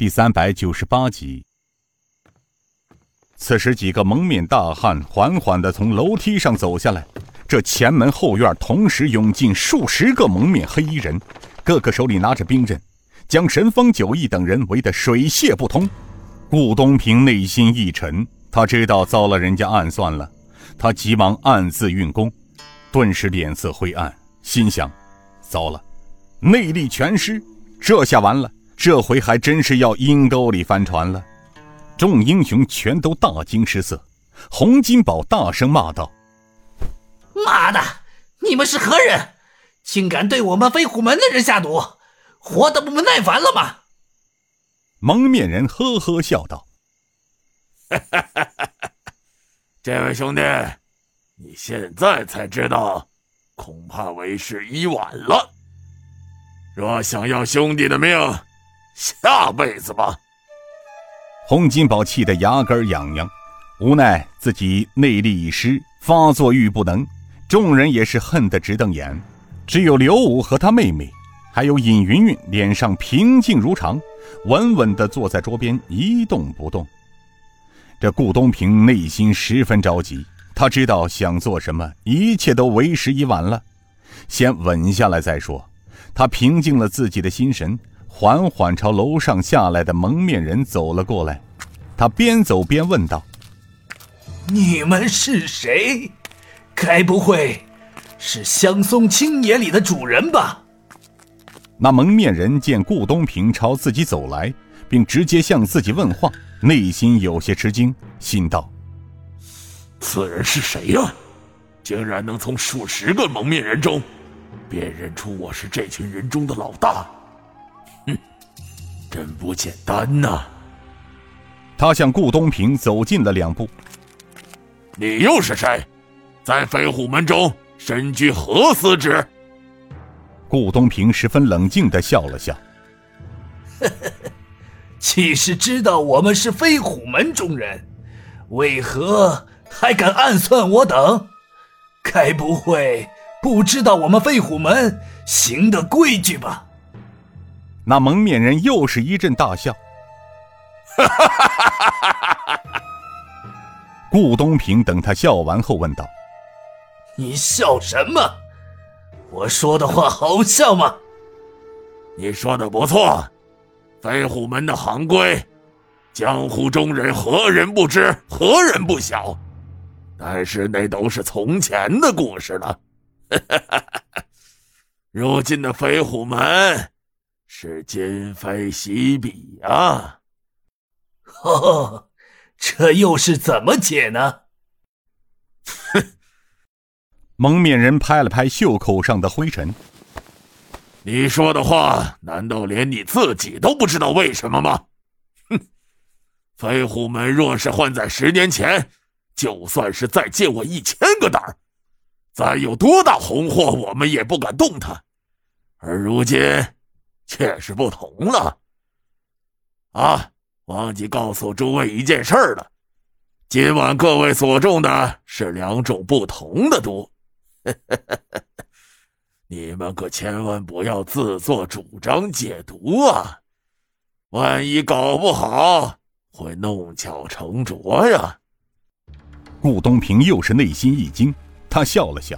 第三百九十八集。此时，几个蒙面大汉缓缓的从楼梯上走下来。这前门后院同时涌进数十个蒙面黑衣人，个个手里拿着兵刃，将神风九义等人围得水泄不通。顾东平内心一沉，他知道遭了人家暗算了，他急忙暗自运功，顿时脸色灰暗，心想：糟了，内力全失，这下完了，这回还真是要阴沟里翻船了。众英雄全都大惊失色，洪金宝大声骂道。妈的！你们是何人？竟敢对我们飞虎门的人下毒，活得不耐烦了吗？蒙面人呵呵笑道：“ 这位兄弟，你现在才知道，恐怕为时已晚了。若想要兄弟的命，下辈子吧。”洪金宝气得牙根痒痒，无奈自己内力已失，发作欲不能。众人也是恨得直瞪眼，只有刘武和他妹妹，还有尹云云，脸上平静如常，稳稳地坐在桌边一动不动。这顾东平内心十分着急，他知道想做什么，一切都为时已晚了，先稳下来再说。他平静了自己的心神，缓缓朝楼上下来的蒙面人走了过来。他边走边问道：“你们是谁？”该不会是香松青野里的主人吧？那蒙面人见顾东平朝自己走来，并直接向自己问话，内心有些吃惊，心道：“此人是谁呀？竟然能从数十个蒙面人中辨认出我是这群人中的老大？哼，真不简单呐！”他向顾东平走近了两步：“你又是谁？”在飞虎门中身居何司职？顾东平十分冷静的笑了笑，呵呵，既是知道我们是飞虎门中人，为何还敢暗算我等？该不会不知道我们飞虎门行的规矩吧？那蒙面人又是一阵大笑，哈哈哈哈哈哈！顾东平等他笑完后问道。你笑什么？我说的话好笑吗？你说的不错，飞虎门的行规，江湖中人何人不知，何人不晓？但是那都是从前的故事了。如今的飞虎门是今非昔比啊！哦，这又是怎么解呢？哼。蒙面人拍了拍袖口上的灰尘。你说的话，难道连你自己都不知道为什么吗？哼！飞虎门若是换在十年前，就算是再借我一千个胆儿，再有多大红祸，我们也不敢动他。而如今，却是不同了。啊，忘记告诉诸位一件事了，今晚各位所中的是两种不同的毒。你们可千万不要自作主张解毒啊！万一搞不好，会弄巧成拙呀。顾东平又是内心一惊，他笑了笑：“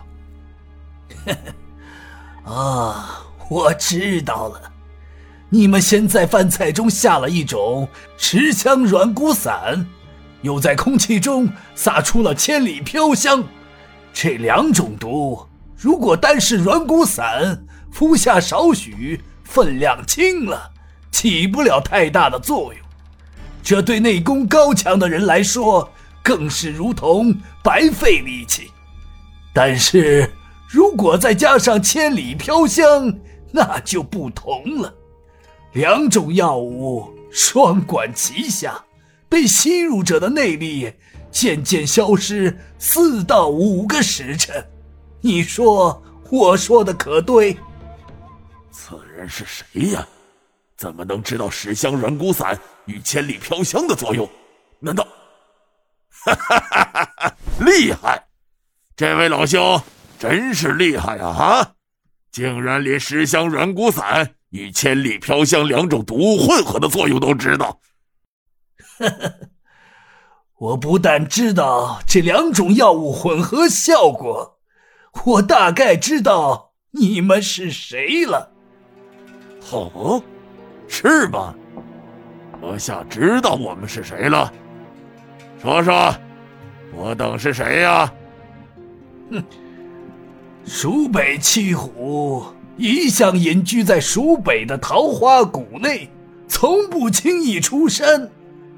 啊，我知道了，你们先在饭菜中下了一种持香软骨散，又在空气中撒出了千里飘香。”这两种毒，如果单是软骨散，服下少许，分量轻了，起不了太大的作用。这对内功高强的人来说，更是如同白费力气。但是如果再加上千里飘香，那就不同了。两种药物双管齐下，被吸入者的内力。渐渐消失四到五个时辰，你说我说的可对？此人是谁呀？怎么能知道十香软骨散与千里飘香的作用？难道？哈哈哈哈哈！厉害！这位老兄真是厉害啊！啊，竟然连十香软骨散与千里飘香两种毒物混合的作用都知道。呵呵，我不但知道这两种药物混合效果，我大概知道你们是谁了。哦，是吗？阁下知道我们是谁了？说说，我等是谁呀？哼，蜀北七虎一向隐居在蜀北的桃花谷内，从不轻易出山。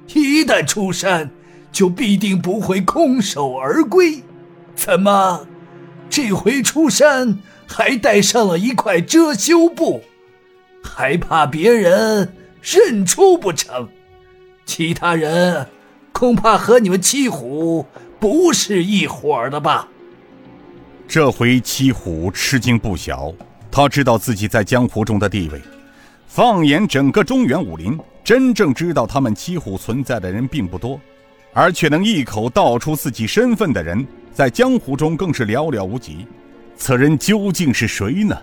一旦出山，就必定不会空手而归。怎么，这回出山还带上了一块遮羞布？还怕别人认出不成？其他人恐怕和你们七虎不是一伙的吧？这回七虎吃惊不小，他知道自己在江湖中的地位。放眼整个中原武林，真正知道他们七虎存在的人并不多，而却能一口道出自己身份的人，在江湖中更是寥寥无几。此人究竟是谁呢？